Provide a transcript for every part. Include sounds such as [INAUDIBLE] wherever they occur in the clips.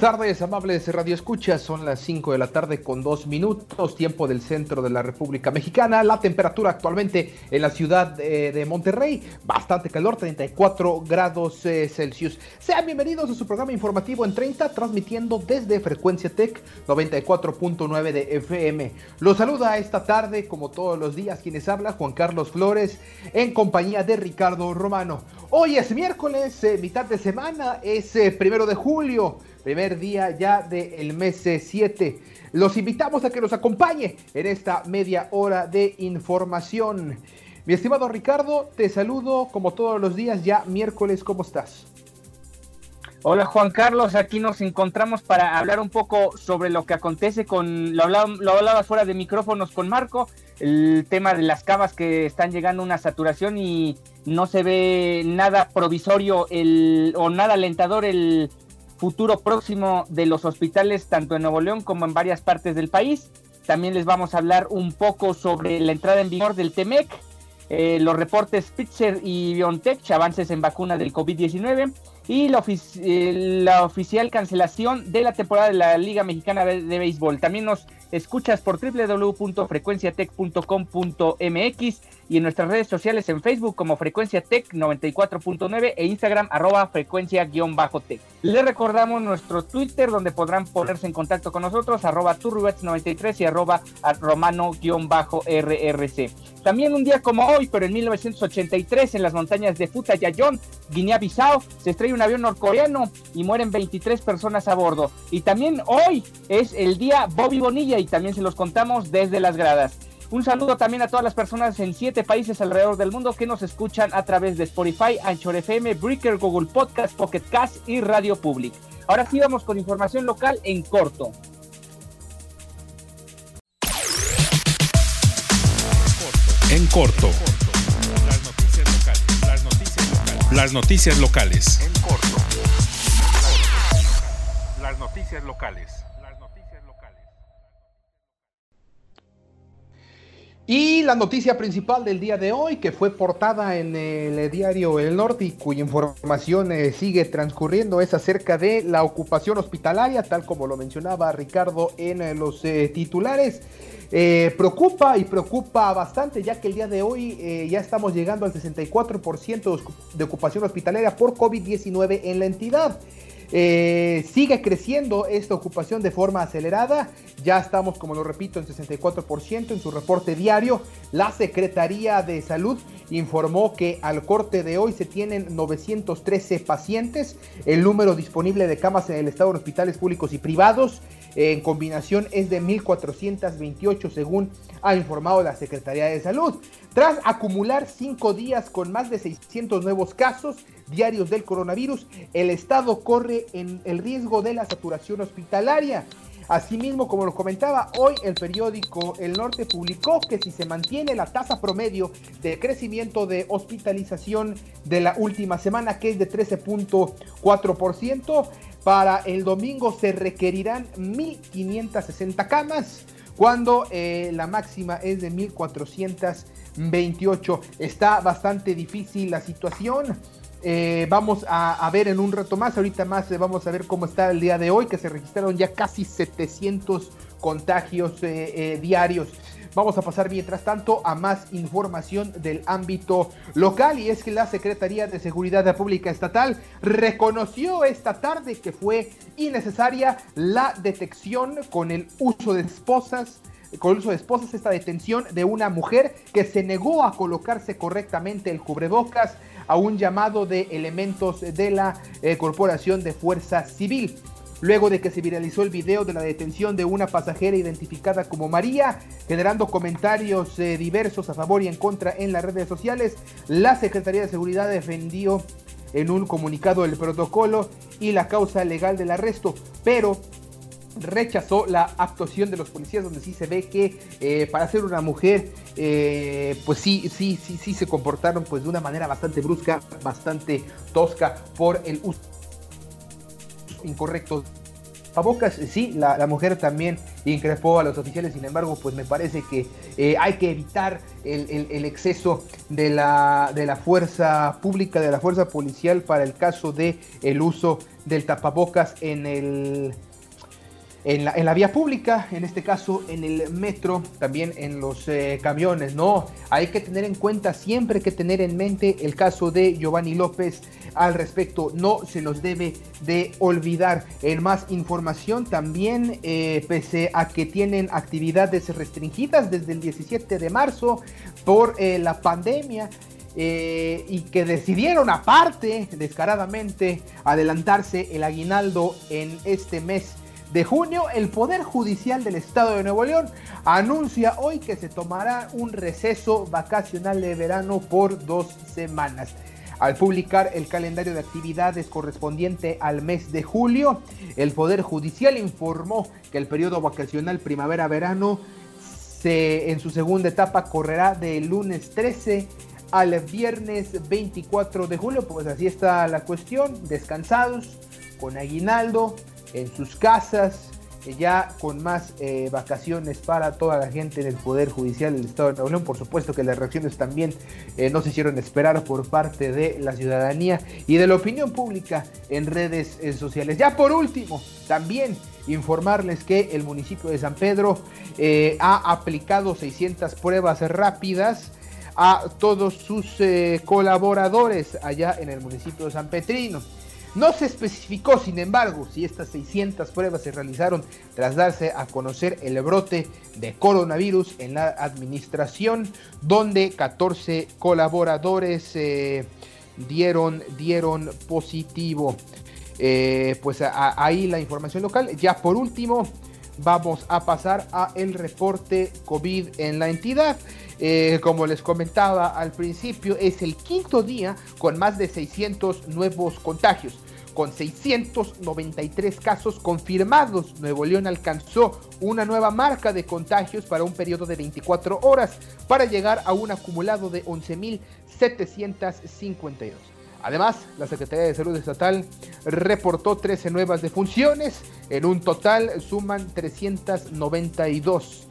Buenas tardes, amables Radio Escuchas. Son las 5 de la tarde con 2 minutos, tiempo del centro de la República Mexicana. La temperatura actualmente en la ciudad de Monterrey, bastante calor, 34 grados eh, Celsius. Sean bienvenidos a su programa informativo en 30, transmitiendo desde Frecuencia Tech 94.9 de FM. Los saluda esta tarde, como todos los días, quienes habla Juan Carlos Flores, en compañía de Ricardo Romano. Hoy es miércoles, eh, mitad de semana, es eh, primero de julio, primer día ya del mes 7. Los invitamos a que nos acompañe en esta media hora de información. Mi estimado Ricardo, te saludo como todos los días, ya miércoles, ¿cómo estás? Hola Juan Carlos, aquí nos encontramos para hablar un poco sobre lo que acontece con, lo hablaba, lo hablaba fuera de micrófonos con Marco, el tema de las cavas que están llegando a una saturación y no se ve nada provisorio el, o nada alentador el futuro próximo de los hospitales tanto en Nuevo León como en varias partes del país. También les vamos a hablar un poco sobre la entrada en vigor del TEMEC, eh, los reportes Pfizer y BioNTech, avances en vacuna del COVID-19 y eh, la, oficial cancelación de la temporada de la Liga Mexicana de, de Béisbol. También nos escuchas por www.frecuenciatech.com.mx y en nuestras redes sociales en Facebook como Frecuencia Tech 94.9 e Instagram arroba frecuencia-tech. Les recordamos nuestro Twitter donde podrán ponerse en contacto con nosotros arroba turribets93 y arroba romano-rrc. También un día como hoy, pero en 1983 en las montañas de Futayayón, Guinea-Bissau, se estrella un avión norcoreano y mueren 23 personas a bordo. Y también hoy es el día Bobby Bonilla y también se los contamos desde las gradas. Un saludo también a todas las personas en siete países alrededor del mundo que nos escuchan a través de Spotify, Anchor FM, Breaker, Google Podcast, Pocket Cast y Radio Public. Ahora sí vamos con información local en corto. Corto. Las noticias locales. Las noticias locales. Las noticias locales. En corto. Las noticias locales. Y la noticia principal del día de hoy, que fue portada en el diario El Norte y cuya información eh, sigue transcurriendo, es acerca de la ocupación hospitalaria, tal como lo mencionaba Ricardo en eh, los eh, titulares. Eh, preocupa y preocupa bastante ya que el día de hoy eh, ya estamos llegando al 64% de ocupación hospitalaria por COVID-19 en la entidad. Eh, sigue creciendo esta ocupación de forma acelerada. Ya estamos, como lo repito, en 64% en su reporte diario. La Secretaría de Salud informó que al corte de hoy se tienen 913 pacientes. El número disponible de camas en el estado en hospitales públicos y privados en combinación es de 1.428 según ha informado la Secretaría de Salud. Tras acumular cinco días con más de 600 nuevos casos diarios del coronavirus, el Estado corre en el riesgo de la saturación hospitalaria. Asimismo, como lo comentaba, hoy el periódico El Norte publicó que si se mantiene la tasa promedio de crecimiento de hospitalización de la última semana, que es de 13.4%, para el domingo se requerirán 1.560 camas, cuando eh, la máxima es de 1.428. Está bastante difícil la situación. Eh, vamos a, ver en un rato más, ahorita más eh, vamos a ver cómo está el día de hoy, que se registraron ya casi 700 contagios eh, diarios. Vamos a pasar mientras tanto a más información del ámbito local y es que la Secretaría de Seguridad Pública Estatal reconoció esta tarde que fue innecesaria la detección con el uso de esposas con uso de esposas esta detención de una mujer que se negó a colocarse correctamente el cubrebocas a un llamado de elementos de la eh, Corporación de Fuerza Civil. Luego de que se viralizó el video de la detención de una pasajera identificada como María, generando comentarios eh, diversos a favor y en contra en las redes sociales, la Secretaría de Seguridad defendió en un comunicado el protocolo y la causa legal del arresto, pero rechazó la actuación de los policías donde sí se ve que eh, para ser una mujer eh, pues sí sí sí sí se comportaron pues de una manera bastante brusca bastante tosca por el uso incorrecto. Bocas, sí, la, mujer también increpó a los oficiales, sin embargo, pues me parece que eh, hay que evitar el, exceso de la, de la, fuerza pública, de la fuerza policial para el caso de el uso del tapabocas en el en la, en la, vía pública, en este caso en el metro, también en los eh, camiones, ¿no? Hay que tener en cuenta, siempre que tener en mente el caso de Giovanni López al respecto, no se nos debe de olvidar. En más información también, eh, pese a que tienen actividades restringidas desde el 17 de marzo por eh, la pandemia, y que decidieron aparte descaradamente adelantarse el aguinaldo en este mes de junio, el Poder Judicial del Estado de Nuevo León anuncia hoy que se tomará un receso vacacional de verano por dos semanas. Al publicar el calendario de actividades correspondiente al mes de julio, el Poder Judicial informó que el periodo vacacional primavera-verano en su segunda etapa correrá del lunes 13 al viernes 24 de julio. Pues así está la cuestión, descansados, con aguinaldo, en sus casas, eh, ya con más eh, vacaciones para toda la gente del Poder Judicial del Estado de Nuevo León. Por supuesto que las reacciones también eh, no se hicieron esperar por parte de la ciudadanía y de la opinión pública en redes sociales. Ya por último, también informarles que el municipio de San Pedro ha aplicado 600 pruebas rápidas a todos sus colaboradores allá en el municipio de San Petrino. No se especificó, sin embargo, si estas 600 pruebas se realizaron tras darse a conocer el brote de coronavirus en la administración, donde 14 colaboradores eh, dieron, dieron positivo. Eh, pues ahí la información local. Ya por último, vamos a pasar a el reporte COVID en la entidad. Eh, como les comentaba al principio, es el quinto día con más de 600 nuevos contagios. Con 693 casos confirmados, Nuevo León alcanzó una nueva marca de contagios para un periodo de 24 horas para llegar a un acumulado de 11.752. Además, la Secretaría de Salud Estatal reportó 13 nuevas defunciones, en un total suman 392.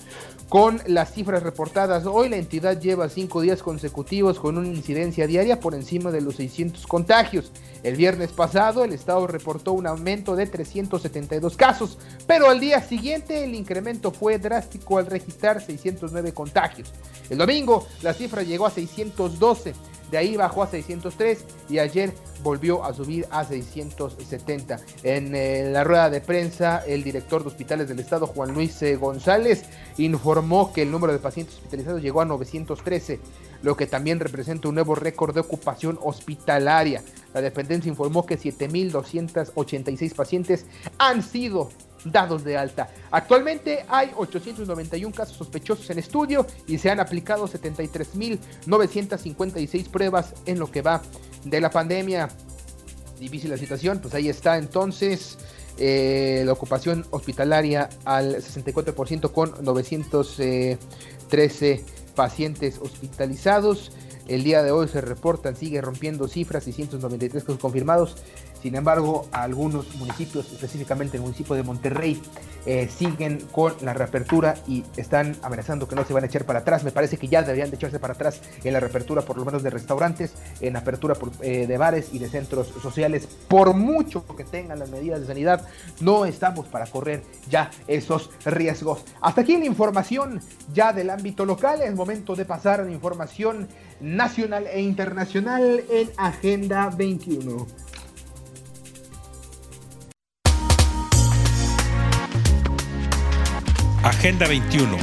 Con las cifras reportadas hoy, la entidad lleva cinco días consecutivos con una incidencia diaria por encima de los 600 contagios. El viernes pasado, el estado reportó un aumento de 372 casos, pero al día siguiente el incremento fue drástico al registrar 609 contagios. El domingo, la cifra llegó a 612. De ahí bajó a 603 y ayer volvió a subir a 670. En eh, la rueda de prensa, el director de hospitales del estado, Juan Luis eh, González, informó que el número de pacientes hospitalizados llegó a 913, lo que también representa un nuevo récord de ocupación hospitalaria. La dependencia informó que 7.286 pacientes han sido dados de alta. Actualmente hay 891 casos sospechosos en estudio y se han aplicado 73.956 pruebas en lo que va de la pandemia. Difícil la situación, pues ahí está entonces eh, la ocupación hospitalaria al 64% con 913 pacientes hospitalizados. El día de hoy se reportan, sigue rompiendo cifras, 693 casos confirmados, sin embargo, algunos municipios, específicamente el municipio de Monterrey, eh, siguen con la reapertura y están amenazando que no se van a echar para atrás. Me parece que ya deberían de echarse para atrás en la reapertura, por lo menos de restaurantes, en apertura eh, de bares y de centros sociales. Por mucho que tengan las medidas de sanidad, no estamos para correr ya esos riesgos. Hasta aquí la información ya del ámbito local. Es momento de pasar a la información nacional e internacional en Agenda 21. Agenda 21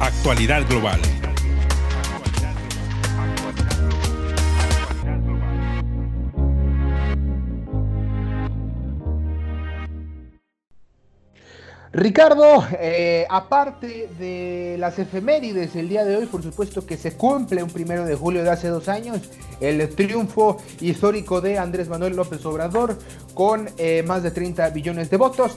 Actualidad global. Ricardo, eh, aparte de las efemérides el día de hoy, por supuesto que se cumple un primero de julio de hace dos años el triunfo histórico de Andrés Manuel López Obrador con eh, más de 30 billones de votos.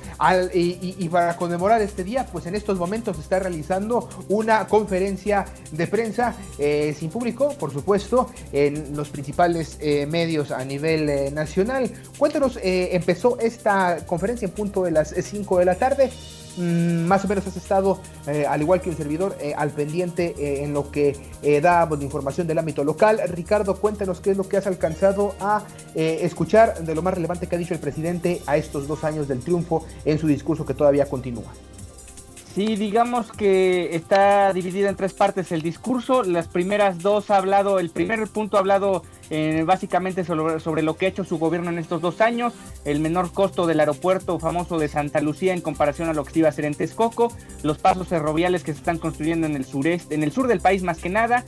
y, para conmemorar este día, pues en estos momentos se está realizando una conferencia de prensa eh, sin público, por supuesto, en los principales medios a nivel nacional. Cuéntanos, empezó esta conferencia en punto de las 5 de la tarde. Mm, más o menos has estado, eh, al igual que un servidor, eh, al pendiente eh, en lo que da pues, información del ámbito local. Ricardo, cuéntanos qué es lo que has alcanzado a escuchar de lo más relevante que ha dicho el presidente a estos dos años del triunfo en su discurso que todavía continúa. Sí, digamos que está dividido en tres partes el discurso. Las primeras dos ha hablado, el primer punto ha hablado eh, básicamente sobre, lo que ha hecho su gobierno en estos dos años, el menor costo del aeropuerto famoso de Santa Lucía en comparación a lo que iba a ser en Texcoco, los pasos ferroviarios que se están construyendo en el sureste, en el sur del país más que nada.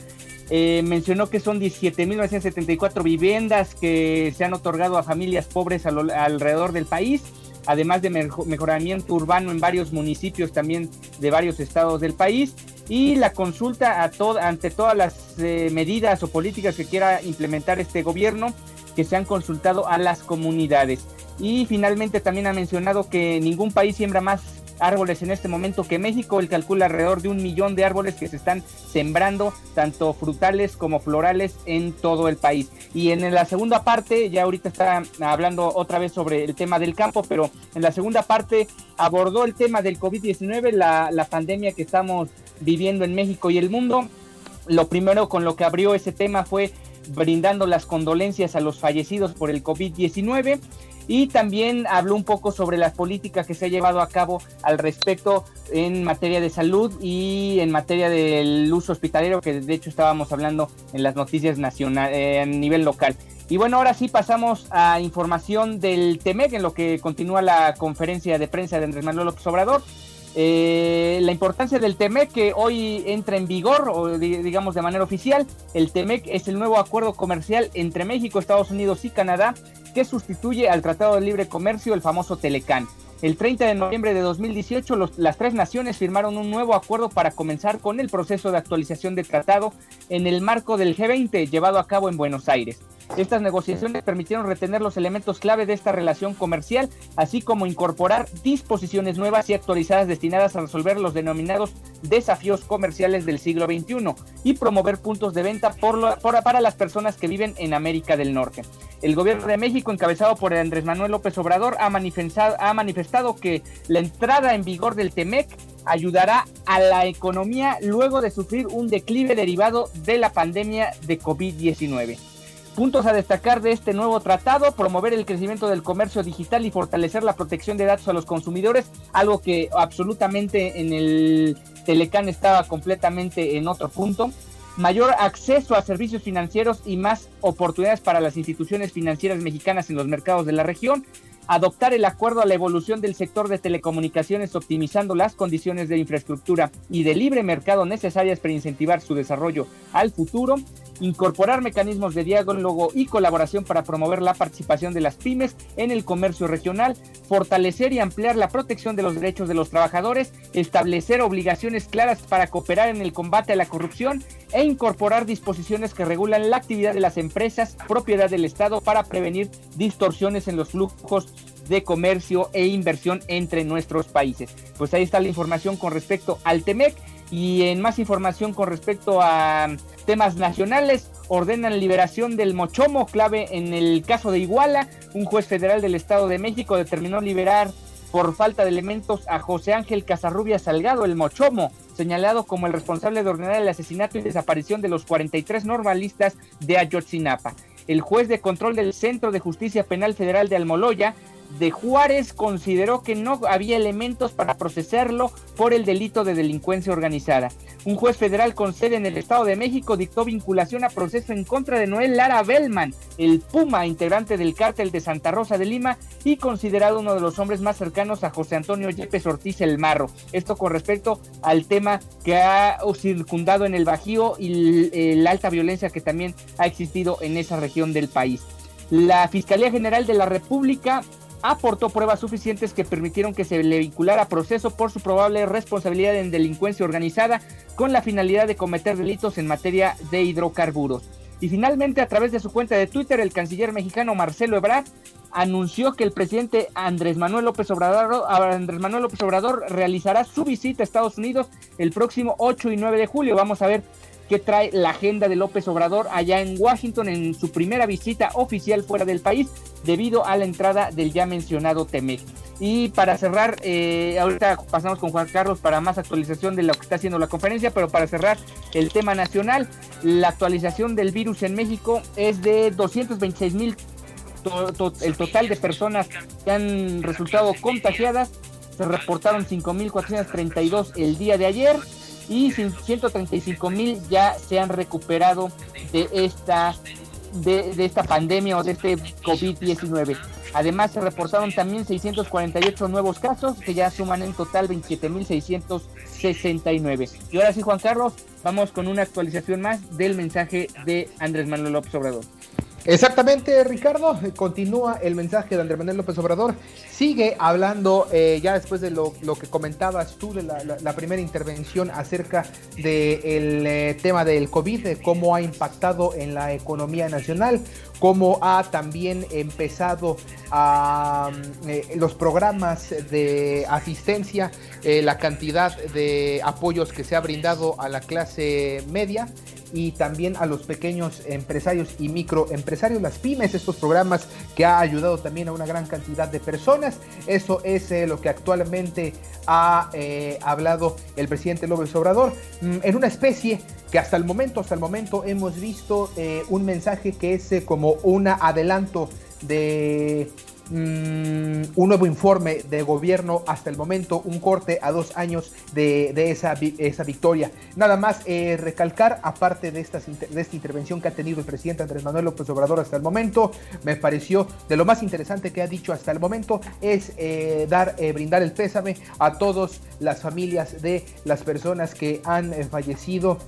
Eh, mencionó que son 17.974 viviendas que se han otorgado a familias pobres alrededor del país además de mejoramiento urbano en varios municipios también de varios estados del país y la consulta a ante todas las eh, medidas o políticas que quiera implementar este gobierno que se han consultado a las comunidades. Y finalmente también ha mencionado que ningún país siembra más árboles en este momento que México. Él calcula alrededor de un millón de árboles que se están sembrando, tanto frutales como florales, en todo el país. Y en la segunda parte, ya ahorita está hablando otra vez sobre el tema del campo, pero en la segunda parte abordó el tema del COVID-19, la, la pandemia que estamos viviendo en México y el mundo. Lo primero con lo que abrió ese tema fue brindando las condolencias a los fallecidos por el COVID-19 y también habló un poco sobre las políticas que se ha llevado a cabo al respecto en materia de salud y en materia del uso hospitalero, que de hecho estábamos hablando en las noticias nacionales, eh, a nivel local. Y bueno, ahora sí pasamos a información del TEMEC, en lo que continúa la conferencia de prensa de Andrés Manuel López Obrador. Eh, la importancia del TEMEC que hoy entra en vigor, o digamos de manera oficial, el TEMEC es el nuevo acuerdo comercial entre México, Estados Unidos y Canadá que sustituye al Tratado de Libre Comercio, el famoso Telecán. El 30 de noviembre de 2018, las tres naciones firmaron un nuevo acuerdo para comenzar con el proceso de actualización del tratado en el marco del G20 llevado a cabo en Buenos Aires. Estas negociaciones permitieron retener los elementos clave de esta relación comercial, así como incorporar disposiciones nuevas y actualizadas destinadas a resolver los denominados desafíos comerciales del siglo XXI y promover puntos de venta para las personas que viven en América del Norte. El gobierno de México, encabezado por Andrés Manuel López Obrador, ha manifestado, ha manifestado que la entrada en vigor del TEMEC ayudará a la economía luego de sufrir un declive derivado de la pandemia de COVID-19. Puntos a destacar de este nuevo tratado, promover el crecimiento del comercio digital y fortalecer la protección de datos a los consumidores, algo que absolutamente en el Telecán estaba completamente en otro punto. Mayor acceso a servicios financieros y más oportunidades para las instituciones financieras mexicanas en los mercados de la región. Adoptar el acuerdo a la evolución del sector de telecomunicaciones optimizando las condiciones de infraestructura y de libre mercado necesarias para incentivar su desarrollo al futuro, incorporar mecanismos de diálogo y colaboración para promover la participación de las pymes en el comercio regional, fortalecer y ampliar la protección de los derechos de los trabajadores, establecer obligaciones claras para cooperar en el combate a la corrupción e incorporar disposiciones que regulan la actividad de las empresas, propiedad del Estado para prevenir distorsiones en los flujos de comercio e inversión entre nuestros países. Pues ahí está la información con respecto al TEMEC y en más información con respecto a temas nacionales, ordenan liberación del Mochomo, clave en el caso de Iguala. Un juez federal del Estado de México determinó liberar por falta de elementos a José Ángel Casarrubia Salgado, el Mochomo, señalado como el responsable de ordenar el asesinato y desaparición de los 43 normalistas de Ayotzinapa. El juez de control del Centro de Justicia Penal Federal de Almoloya de Juárez consideró que no había elementos para procesarlo por el delito de delincuencia organizada. Un juez federal con sede en el Estado de México dictó vinculación a proceso en contra de Noel Lara Bellman, el Puma, integrante del cártel de Santa Rosa de Lima y considerado uno de los hombres más cercanos a José Antonio Yepes Ortiz el Marro. Esto con respecto al tema que ha circundado en el Bajío y la alta violencia que también ha existido en esa región del país. La Fiscalía General de la República aportó pruebas suficientes que permitieron que se le vinculara a proceso por su probable responsabilidad en delincuencia organizada con la finalidad de cometer delitos en materia de hidrocarburos. Y finalmente, a través de su cuenta de Twitter, el canciller mexicano Marcelo Ebrard anunció que el presidente Andrés Manuel López Obrador, Andrés Manuel López Obrador realizará su visita a Estados Unidos el próximo 8 y 9 de julio. Vamos a ver qué trae la agenda de López Obrador allá en Washington en su primera visita oficial fuera del país debido a la entrada del ya mencionado Temec. Y para cerrar, eh, ahorita pasamos con Juan Carlos para más actualización de lo que está haciendo la conferencia, pero para cerrar el tema nacional, la actualización del virus en México es de 226 mil, el total de personas que han resultado contagiadas, se reportaron 5.432 el día de ayer y 135 mil ya se han recuperado de esta de, de, esta pandemia o de este COVID-19. Además, se reportaron también 648 nuevos casos, que ya suman en total 27.669. Y ahora sí, Juan Carlos, vamos con una actualización más del mensaje de Andrés Manuel López Obrador. Exactamente, Ricardo. Continúa el mensaje de Andrés Manuel López Obrador. Sigue hablando, eh, ya después de lo, que comentabas tú, de la, primera intervención acerca del eh, tema del COVID, de cómo ha impactado en la economía nacional, cómo ha también empezado a, eh, los programas de asistencia, la cantidad de apoyos que se ha brindado a la clase media y también a los pequeños empresarios y microempresarios, las pymes, estos programas que ha ayudado también a una gran cantidad de personas. Eso es eh, lo que actualmente ha eh, hablado el presidente López Obrador mm, en una especie que hasta el momento, hasta el momento hemos visto eh, un mensaje que es como un adelanto de Mm, un nuevo informe de gobierno hasta el momento, un corte a dos años de, esa, esa, victoria. Nada más eh, recalcar, aparte de, esta, de esta intervención que ha tenido el presidente Andrés Manuel López Obrador hasta el momento, me pareció de lo más interesante que ha dicho hasta el momento es eh, dar, eh, brindar el pésame a todas las familias de las personas que han fallecido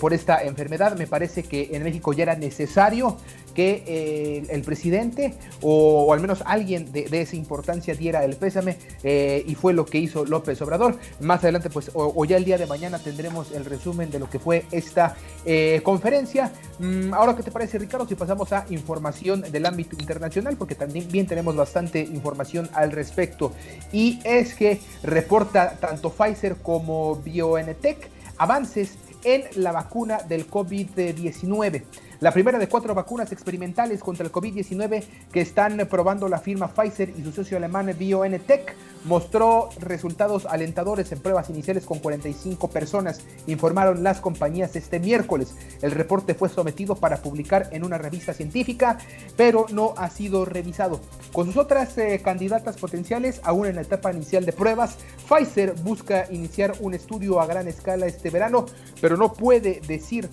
por esta enfermedad. Me parece que en México ya era necesario que eh, el presidente o, al menos alguien de, esa importancia diera el pésame eh, y fue lo que hizo López Obrador. Más adelante, pues, o, ya el día de mañana tendremos el resumen de lo que fue esta eh, conferencia. Mm, ahora, ¿qué te parece, Ricardo? Si pasamos a información del ámbito internacional, porque también tenemos bastante información al respecto. Y es que reporta tanto Pfizer como BioNTech avances en la vacuna del COVID-19. La primera de cuatro vacunas experimentales contra el COVID-19 que están probando la firma Pfizer y su socio alemán BioNTech mostró resultados alentadores en pruebas iniciales con 45 personas, informaron las compañías este miércoles. El reporte fue sometido para publicar en una revista científica, pero no ha sido revisado. Con sus otras eh, candidatas potenciales, aún en la etapa inicial de pruebas, Pfizer busca iniciar un estudio a gran escala este verano, pero no puede decir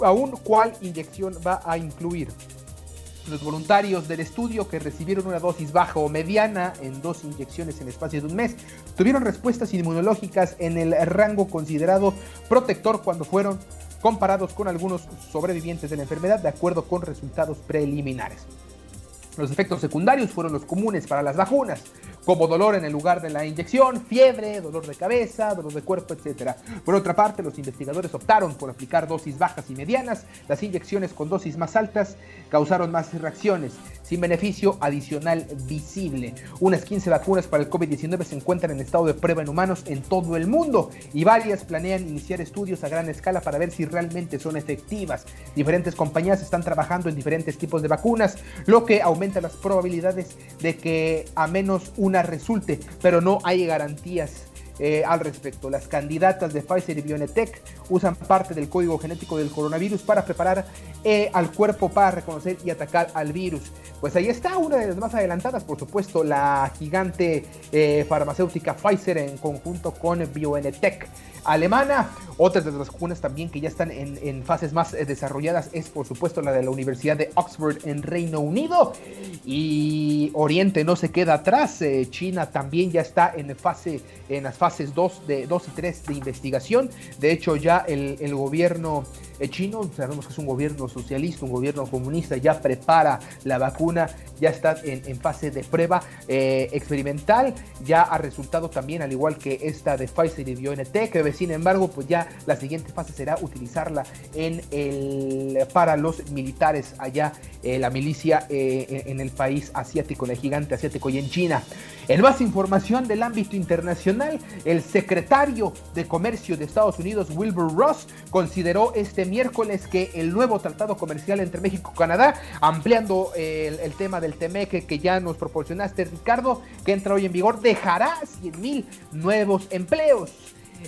aún cuál inyección va a incluir. Los voluntarios del estudio que recibieron una dosis baja o mediana en dos inyecciones en espacio de un mes tuvieron respuestas inmunológicas en el rango considerado protector cuando fueron comparados con algunos sobrevivientes de la enfermedad de acuerdo con resultados preliminares. Los efectos secundarios fueron los comunes para las vacunas, como dolor en el lugar de la inyección, fiebre, dolor de cabeza, dolor de cuerpo, etc. Por otra parte, los investigadores optaron por aplicar dosis bajas y medianas. Las inyecciones con dosis más altas causaron más reacciones, sin beneficio adicional visible. Unas 15 vacunas para el COVID-19 se encuentran en estado de prueba en humanos en todo el mundo y varias planean iniciar estudios a gran escala para ver si realmente son efectivas. Diferentes compañías están trabajando en diferentes tipos de vacunas, lo que aumenta las probabilidades de que a menos una resulte, pero no hay garantías eh, al respecto. Las candidatas de Pfizer y BioNTech usan parte del código genético del coronavirus para preparar eh, al cuerpo para reconocer y atacar al virus. Pues ahí está una de las más adelantadas, por supuesto, la gigante eh, farmacéutica Pfizer en conjunto con BioNTech alemana. Otras de las vacunas también que ya están en, fases más eh, desarrolladas es por supuesto la de la Universidad de Oxford en Reino Unido. Y Oriente no se queda atrás. Eh, China también ya está en, fase, en las fases 2, de, 2 y 3 de investigación. De hecho ya el, gobierno chino, sabemos que es un gobierno socialista, un gobierno comunista, ya prepara la vacuna, ya está en, fase de prueba eh, experimental, ya ha resultado también, al igual que esta de Pfizer y BioNTech, sin embargo, pues ya la siguiente fase será utilizarla en el, para los militares allá, eh, la milicia en el país asiático, en el gigante asiático y en China. En más información del ámbito internacional, el secretario de Comercio de Estados Unidos, Wilbur Ross, consideró este miércoles que el nuevo tratado comercial entre México y Canadá, ampliando el, el tema del TEMEC que ya nos proporcionaste, Ricardo, que entra hoy en vigor, dejará 100 mil nuevos empleos.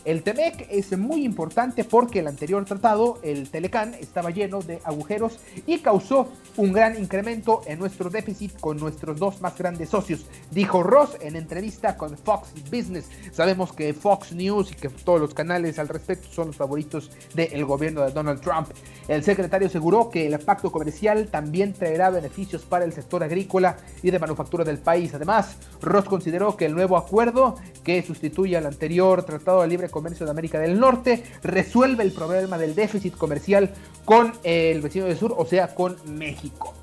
El TEMEC es muy importante porque el anterior tratado, el Telecán, estaba lleno de agujeros y causó un gran incremento en nuestro déficit con nuestros dos más grandes socios, dijo Ross en entrevista con Fox Business. Sabemos que Fox News y que todos los canales al respecto son los favoritos del gobierno de Donald Trump. El secretario aseguró que el pacto comercial también traerá beneficios para el sector agrícola y de manufactura del país. Además, Ross consideró que el nuevo acuerdo que sustituye al anterior Tratado de Libre Comercio de América del Norte resuelve el problema del déficit comercial con el vecino del sur, o sea, con México.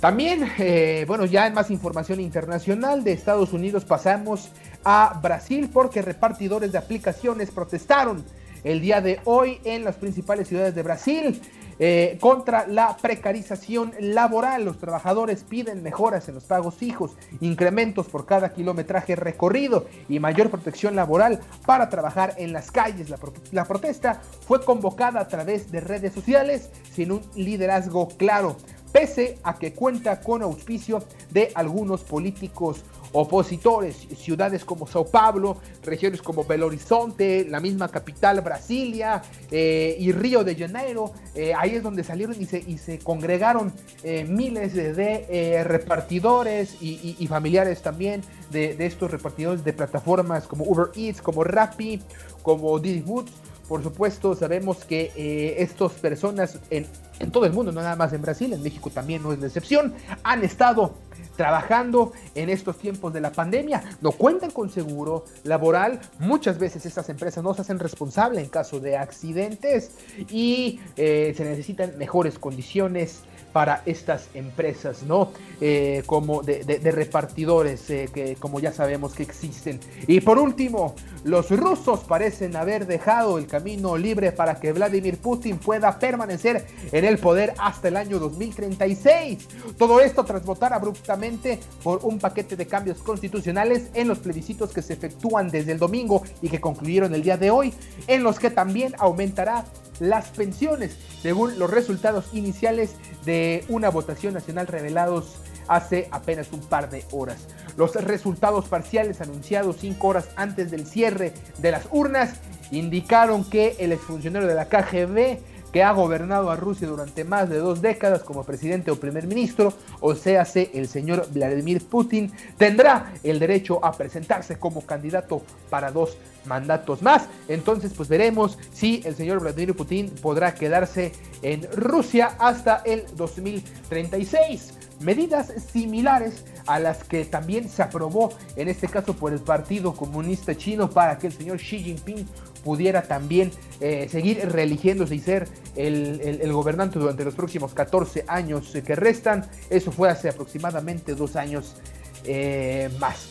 También, eh, bueno, ya en más información internacional de Estados Unidos pasamos a Brasil porque repartidores de aplicaciones protestaron el día de hoy en las principales ciudades de Brasil. Eh, contra la precarización laboral. Los trabajadores piden mejoras en los pagos fijos, incrementos por cada kilometraje recorrido y mayor protección laboral para trabajar en las calles. La, protesta fue convocada a través de redes sociales sin un liderazgo claro, pese a que cuenta con auspicio de algunos políticos opositores, ciudades como Sao Paulo, regiones como Belo Horizonte, la misma capital Brasilia eh, y Río de Janeiro, eh, ahí es donde salieron y se, y se congregaron eh, miles de, repartidores y, familiares también de, estos repartidores de plataformas como Uber Eats, como Rappi, como Didi Food. Por supuesto, sabemos que estas personas en, todo el mundo, no nada más en Brasil, en México también no es la excepción, han estado trabajando en estos tiempos de la pandemia. No cuentan con seguro laboral. Muchas veces estas empresas no se hacen responsables en caso de accidentes y eh, se necesitan mejores condiciones para estas empresas, ¿no? Eh, como de, repartidores eh, que como ya sabemos que existen. Y por último, los rusos parecen haber dejado el camino libre para que Vladimir Putin pueda permanecer en el poder hasta el año 2036. Todo esto tras votar abruptamente por un paquete de cambios constitucionales en los plebiscitos que se efectúan desde el domingo y que concluyeron el día de hoy, en los que también aumentará las pensiones, según los resultados iniciales de una votación nacional revelados hace apenas un par de horas. Los resultados parciales anunciados cinco horas antes del cierre de las urnas indicaron que el exfuncionario de la KGB que ha gobernado a Rusia durante más de dos décadas como presidente o primer ministro, o sea, el señor Vladimir Putin, tendrá el derecho a presentarse como candidato para dos mandatos más. Entonces, pues veremos si el señor Vladimir Putin podrá quedarse en Rusia hasta el 2036 medidas similares a las que también se aprobó en este caso por el Partido Comunista Chino para que el señor Xi Jinping pudiera también eh, seguir reeligiéndose y ser el, gobernante durante los próximos 14 años que restan. Eso fue hace aproximadamente dos años eh, más.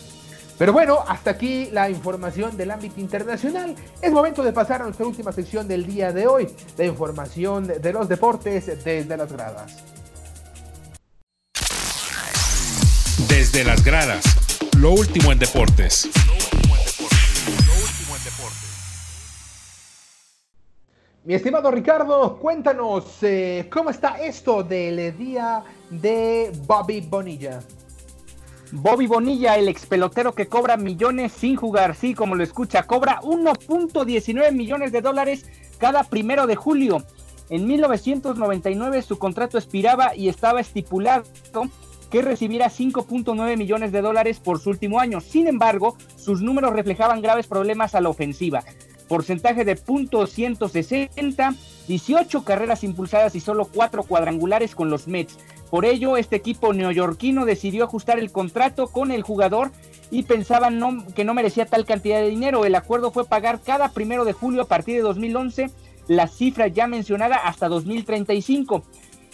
Pero bueno, hasta aquí la información del ámbito internacional. Es momento de pasar a nuestra última sección del día de hoy, la información de los deportes desde las gradas. Desde las gradas, lo último en deportes. Mi estimado Ricardo, cuéntanos eh, cómo está esto del día de Bobby Bonilla. Bobby Bonilla, el ex pelotero que cobra millones sin jugar, sí, como lo escucha, cobra 1.19 millones de dólares cada primero de julio. En 1999 su contrato expiraba y estaba estipulado que recibiera 5.9 millones de dólares por su último año. Sin embargo, sus números reflejaban graves problemas a la ofensiva. Porcentaje de .160, 18 carreras impulsadas y solo 4 cuadrangulares con los Mets. Por ello, este equipo neoyorquino decidió ajustar el contrato con el jugador y pensaban que no merecía tal cantidad de dinero. El acuerdo fue pagar cada primero de julio a partir de 2011 la cifra ya mencionada hasta 2035.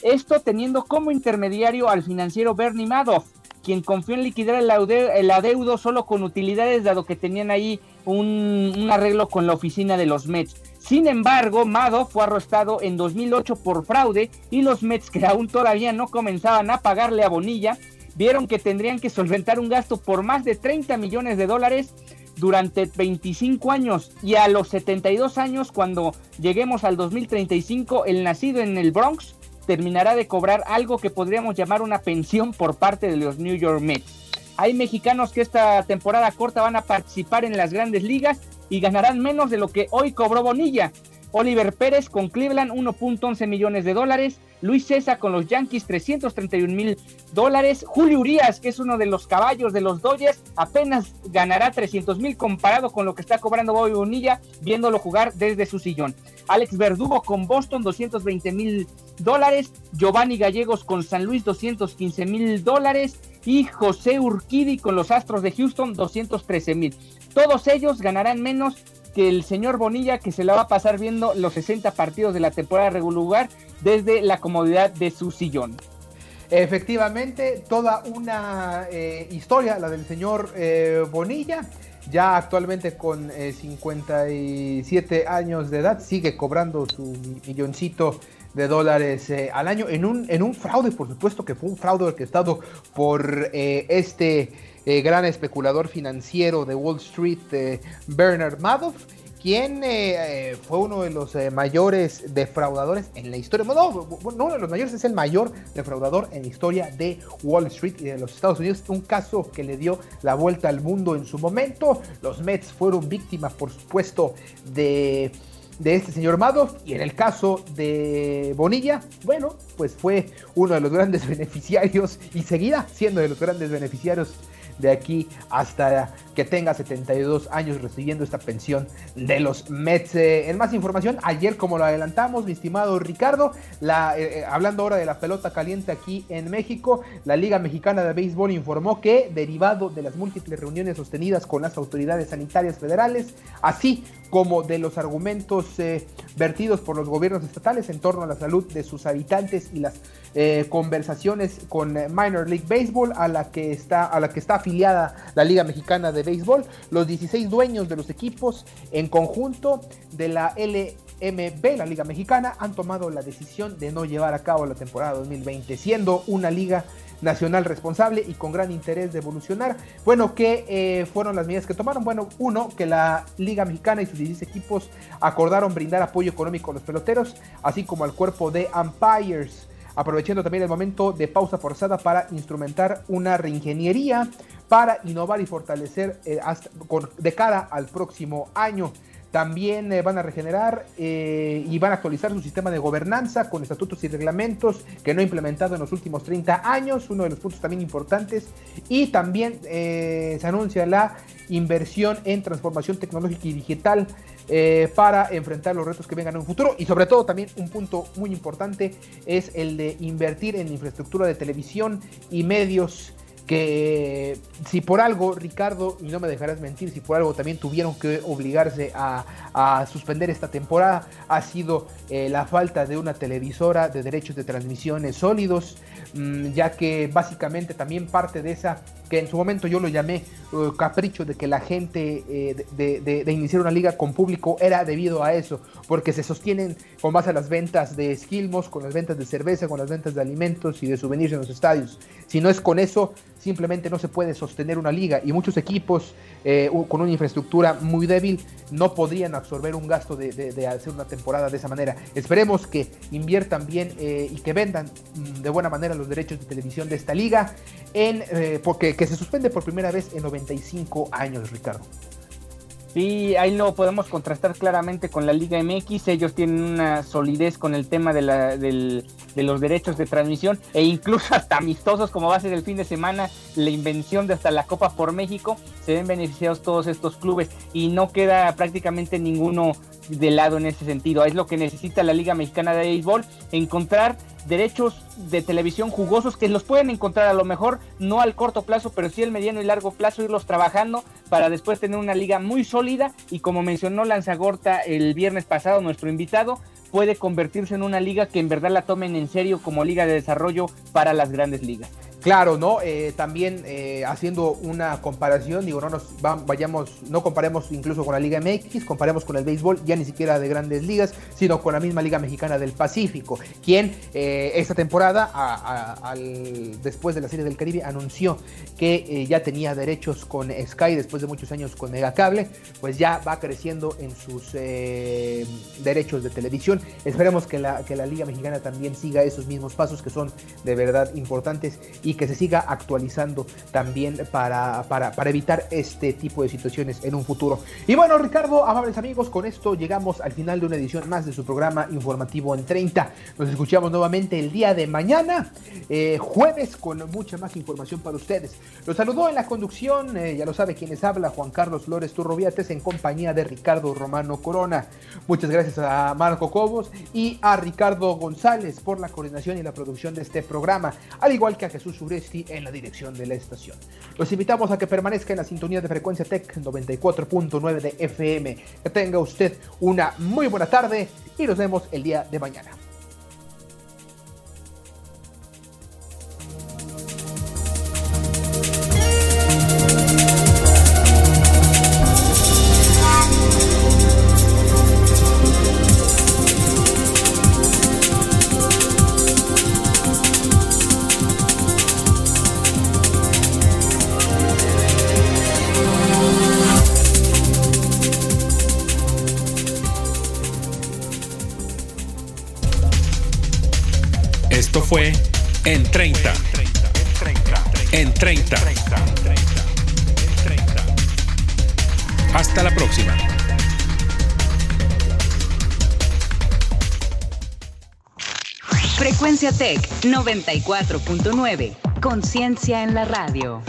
Esto teniendo como intermediario al financiero Bernie Madoff, quien confió en liquidar el, adeudo solo con utilidades, dado que tenían ahí un, arreglo con la oficina de los Mets. Sin embargo, Madoff fue arrestado en 2008 por fraude y los Mets, que aún todavía no comenzaban a pagarle a Bonilla, vieron que tendrían que solventar un gasto por más de 30 millones de dólares durante 25 años y a los 72 años cuando lleguemos al 2035 el nacido en el Bronx terminará de cobrar algo que podríamos llamar una pensión por parte de los New York Mets. Hay mexicanos que esta temporada corta van a participar en las grandes ligas y ganarán menos de lo que hoy cobró Bonilla. Oliver Pérez con Cleveland 1.11 millones de dólares, Luis César con los Yankees 331 mil dólares, Julio Urias, que es uno de los caballos de los Dodgers, apenas ganará 300 mil comparado con lo que está cobrando Bobby Bonilla viéndolo jugar desde su sillón. Alex Verdugo con Boston 220 mil dólares, Giovanni Gallegos con San Luis 215 mil dólares y José Urquidi con los Astros de Houston 213 mil. Todos ellos ganarán menos que el señor Bonilla que se la va a pasar viendo los 60 partidos de la temporada regular desde la comodidad de su sillón. Efectivamente, toda una eh, historia, la del señor eh, Bonilla, ya actualmente con 57 eh, años de edad, sigue cobrando su milloncito de dólares al año en un, en un fraude, por supuesto que fue un fraude orquestado por este eh, gran especulador financiero de Wall Street, eh, Bernard Madoff, quien eh, fue uno de los mayores defraudadores en la historia. No, no, uno de los mayores es el mayor defraudador en la historia de Wall Street y de los Estados Unidos. Un caso que le dio la vuelta al mundo en su momento. Los Mets fueron víctimas, por supuesto, de de este señor Madoff y en el caso de Bonilla, bueno, pues fue uno de los grandes [LAUGHS] beneficiarios y seguirá siendo de los grandes beneficiarios de aquí hasta que tenga 72 años recibiendo esta pensión de los Mets. Eh, en más información, ayer como lo adelantamos, mi estimado Ricardo, eh, eh, hablando ahora de la pelota caliente aquí en México, la Liga Mexicana de Béisbol informó que, derivado de las múltiples reuniones sostenidas con las autoridades sanitarias federales, así como de los argumentos vertidos por los gobiernos estatales en torno a la salud de sus habitantes y las conversaciones con Minor League Baseball a la que está a la que está afiliada la Liga Mexicana de Béisbol, los 16 dueños de los equipos en conjunto de la LMB, la Liga Mexicana, han tomado la decisión de no llevar a cabo la temporada 2020, siendo una liga nacional responsable y con gran interés de evolucionar. Bueno, ¿qué eh, fueron las medidas que tomaron? Bueno, uno, que la Liga Mexicana y sus 16 equipos acordaron brindar apoyo económico a los peloteros, así como al cuerpo de umpires aprovechando también el momento de pausa forzada para instrumentar una reingeniería para innovar y fortalecer eh, de cara al próximo año. También eh, van a regenerar eh, y van a actualizar su sistema de gobernanza con estatutos y reglamentos que no ha implementado en los últimos 30 años, uno de los puntos también importantes. Y también se anuncia la inversión en transformación tecnológica y digital para enfrentar los retos que vengan en un futuro. Y sobre todo también un punto muy importante es el de invertir en infraestructura de televisión y medios que si por algo, Ricardo, y no me dejarás mentir, si por algo también tuvieron que obligarse a, suspender esta temporada, ha sido eh, la falta de una televisora de derechos de transmisiones sólidos, mm, ya que básicamente también parte de esa, que en su momento yo lo llamé uh, capricho de que la gente eh, de, iniciar una liga con público era debido a eso, porque se sostienen con base a las ventas de esquilmos, con las ventas de cerveza, con las ventas de alimentos y de souvenirs en los estadios. Si no es con eso, simplemente no se puede sostener una liga y muchos equipos eh, con una infraestructura muy débil no podrían absorber un gasto de, hacer una temporada de esa manera. Esperemos que inviertan bien eh, y que vendan mm, de buena manera los derechos de televisión de esta liga, en, eh, porque que se suspende por primera vez en 95 años, Ricardo. Sí, ahí lo podemos contrastar claramente con la Liga MX. Ellos tienen una solidez con el tema de, la, de los derechos de transmisión e incluso [LAUGHS] hasta amistosos como va a ser el fin de semana, la invención de hasta la Copa por México. Se ven beneficiados todos estos clubes y no queda prácticamente ninguno de lado en ese sentido. Es lo que necesita la Liga Mexicana de Béisbol, encontrar derechos de televisión jugosos que los pueden encontrar a lo mejor no al corto plazo, pero sí al mediano y largo plazo, irlos trabajando para después tener una liga muy sólida y como mencionó Lanzagorta el viernes pasado, nuestro invitado, puede convertirse en una liga que en verdad la tomen en serio como liga de desarrollo para las grandes ligas. Claro, ¿no? Eh, también eh, haciendo una comparación, digo, no nos vayamos, no comparemos incluso con la Liga MX, comparemos con el béisbol, ya ni siquiera de grandes ligas, sino con la misma Liga Mexicana del Pacífico, quien eh, esta temporada, después de la Serie del Caribe, anunció que ya tenía derechos con Sky después de muchos años con Megacable, pues ya va creciendo en sus derechos de televisión. Esperemos que la, que la Liga Mexicana también siga esos mismos pasos que son de verdad importantes y que se siga actualizando también para, para, evitar este tipo de situaciones en un futuro. Y bueno, Ricardo, amables amigos, con esto llegamos al final de una edición más de su programa informativo en 30. Nos escuchamos nuevamente el día de mañana, eh, jueves, con mucha más información para ustedes. Los saludó en la conducción, eh, ya lo sabe quienes habla, Juan Carlos Flores Turroviates, en compañía de Ricardo Romano Corona. Muchas gracias a Marco Cobos y a Ricardo González por la coordinación y la producción de este programa, al igual que a Jesús Suresti en la dirección de la estación. Los invitamos a que permanezca en la sintonía de frecuencia Tech 94.9 de FM. Que tenga usted una muy buena tarde y nos vemos el día de mañana. 30. En 30. Hasta la próxima. Frecuencia Tech 94.9. Conciencia en la radio.